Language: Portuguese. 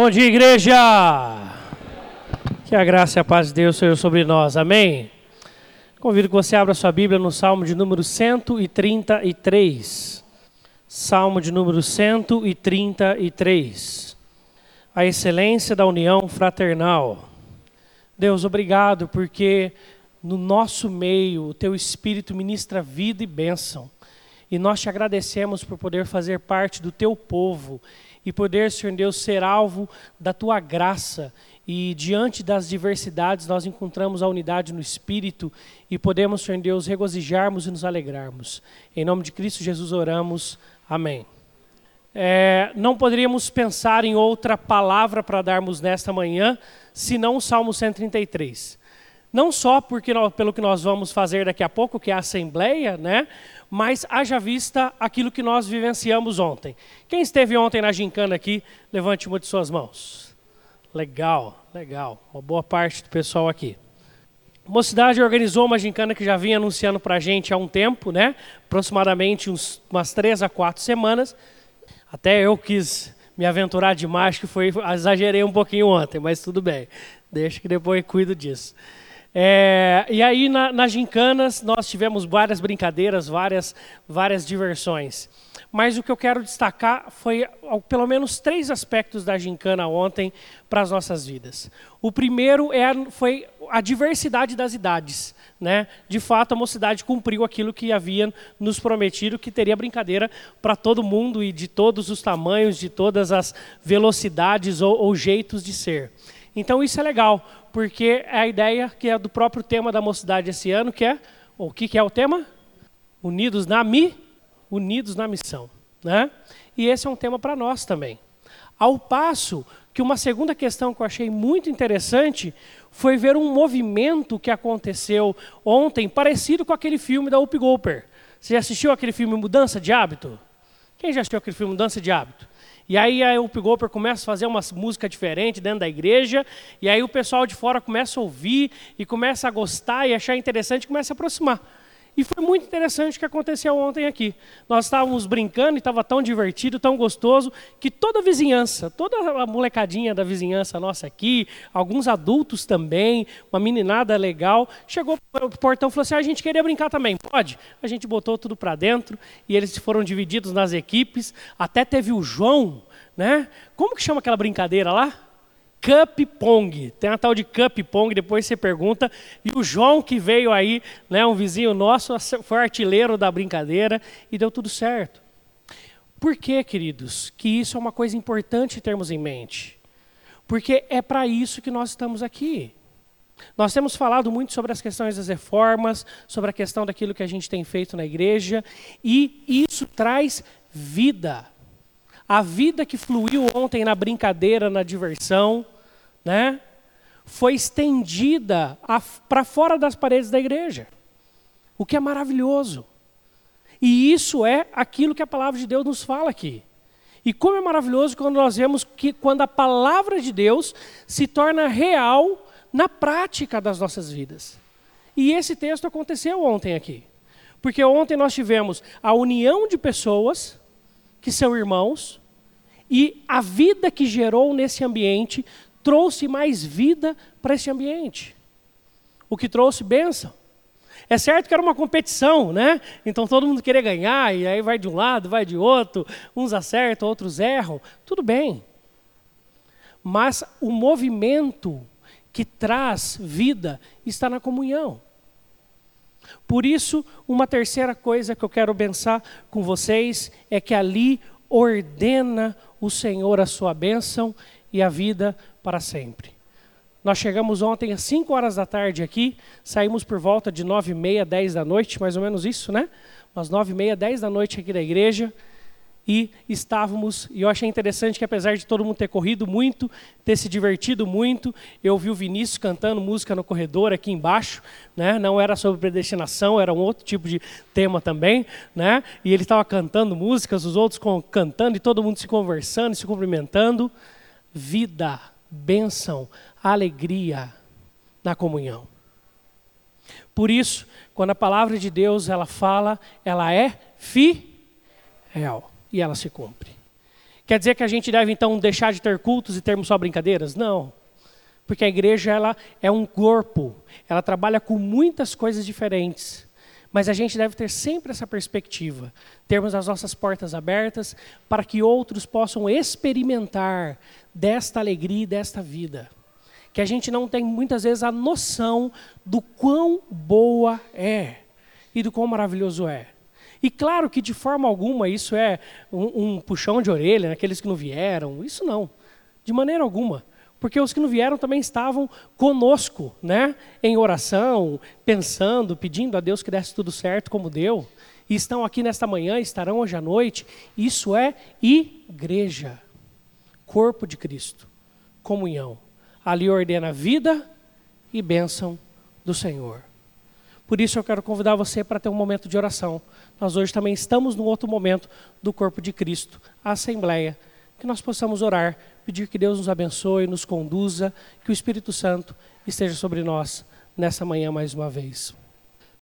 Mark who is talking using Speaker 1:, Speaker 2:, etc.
Speaker 1: Bom dia, igreja! Que a graça e a paz de Deus sejam sobre nós, amém? Convido que você abra sua Bíblia no Salmo de número 133. Salmo de número 133. A excelência da união fraternal. Deus, obrigado porque no nosso meio o teu Espírito ministra vida e bênção. E nós te agradecemos por poder fazer parte do teu povo e poder, Senhor Deus, ser alvo da tua graça. E diante das diversidades, nós encontramos a unidade no Espírito e podemos, Senhor Deus, regozijarmos e nos alegrarmos. Em nome de Cristo Jesus oramos. Amém. É, não poderíamos pensar em outra palavra para darmos nesta manhã, senão o Salmo 133. Não só porque, pelo que nós vamos fazer daqui a pouco, que é a Assembleia, né? mas haja vista aquilo que nós vivenciamos ontem. Quem esteve ontem na gincana aqui, levante uma de suas mãos. Legal, legal. Uma boa parte do pessoal aqui. A Mocidade organizou uma gincana que já vinha anunciando para a gente há um tempo, né? aproximadamente uns, umas três a quatro semanas. Até eu quis me aventurar demais, que foi exagerei um pouquinho ontem, mas tudo bem. Deixa que depois cuido disso. É, e aí, na, nas gincanas, nós tivemos várias brincadeiras, várias, várias diversões. Mas o que eu quero destacar foi pelo menos três aspectos da gincana ontem para as nossas vidas. O primeiro é, foi a diversidade das idades. Né? De fato, a mocidade cumpriu aquilo que havia nos prometido, que teria brincadeira para todo mundo e de todos os tamanhos, de todas as velocidades ou, ou jeitos de ser. Então isso é legal, porque é a ideia que é do próprio tema da mocidade esse ano, que é o que, que é o tema? Unidos na mi, unidos na missão, né? E esse é um tema para nós também. Ao passo que uma segunda questão que eu achei muito interessante foi ver um movimento que aconteceu ontem, parecido com aquele filme da Up Golper. Você já assistiu aquele filme Mudança de Hábito? Quem já assistiu aquele filme Mudança de Hábito? E aí a Up Golper começa a fazer uma música diferente dentro da igreja, e aí o pessoal de fora começa a ouvir, e começa a gostar e achar interessante, começa a aproximar. E foi muito interessante o que aconteceu ontem aqui. Nós estávamos brincando e estava tão divertido, tão gostoso, que toda a vizinhança, toda a molecadinha da vizinhança nossa aqui, alguns adultos também, uma meninada legal, chegou para o portão e falou assim: ah, a gente queria brincar também, pode? A gente botou tudo para dentro e eles foram divididos nas equipes. Até teve o João, né? Como que chama aquela brincadeira lá? Cup Pong. Tem uma tal de Cup Pong, depois você pergunta. E o João, que veio aí, né, um vizinho nosso, foi artilheiro da brincadeira e deu tudo certo. Por que, queridos, que isso é uma coisa importante termos em mente? Porque é para isso que nós estamos aqui. Nós temos falado muito sobre as questões das reformas, sobre a questão daquilo que a gente tem feito na igreja, e isso traz vida. A vida que fluiu ontem na brincadeira, na diversão, né, foi estendida para fora das paredes da igreja. O que é maravilhoso. E isso é aquilo que a palavra de Deus nos fala aqui. E como é maravilhoso quando nós vemos que quando a palavra de Deus se torna real na prática das nossas vidas. E esse texto aconteceu ontem aqui. Porque ontem nós tivemos a união de pessoas que são irmãos, e a vida que gerou nesse ambiente trouxe mais vida para esse ambiente. O que trouxe bênção. É certo que era uma competição, né? Então todo mundo queria ganhar, e aí vai de um lado, vai de outro, uns acertam, outros erram. Tudo bem. Mas o movimento que traz vida está na comunhão. Por isso, uma terceira coisa que eu quero pensar com vocês é que ali ordena o Senhor a sua bênção e a vida para sempre. Nós chegamos ontem às 5 horas da tarde aqui, saímos por volta de 9 e meia, 10 da noite, mais ou menos isso, né? Umas 9 e meia, 10 da noite aqui da igreja e estávamos, e eu achei interessante que apesar de todo mundo ter corrido muito, ter se divertido muito, eu vi o Vinícius cantando música no corredor aqui embaixo, né? não era sobre predestinação, era um outro tipo de tema também, né? e ele estava cantando músicas, os outros cantando, e todo mundo se conversando, se cumprimentando. Vida, bênção, alegria na comunhão. Por isso, quando a palavra de Deus ela fala, ela é fiel e ela se cumpre. Quer dizer que a gente deve então deixar de ter cultos e termos só brincadeiras? Não. Porque a igreja ela é um corpo, ela trabalha com muitas coisas diferentes. Mas a gente deve ter sempre essa perspectiva, termos as nossas portas abertas para que outros possam experimentar desta alegria e desta vida. Que a gente não tem muitas vezes a noção do quão boa é e do quão maravilhoso é. E claro que de forma alguma isso é um, um puxão de orelha naqueles que não vieram, isso não, de maneira alguma porque os que não vieram também estavam conosco, né, em oração, pensando, pedindo a Deus que desse tudo certo como deu, e estão aqui nesta manhã, estarão hoje à noite. Isso é igreja, corpo de Cristo, comunhão. Ali ordena vida e bênção do Senhor. Por isso eu quero convidar você para ter um momento de oração. Nós hoje também estamos no outro momento do corpo de Cristo, a Assembleia, que nós possamos orar pedir que Deus nos abençoe, nos conduza, que o Espírito Santo esteja sobre nós nessa manhã mais uma vez.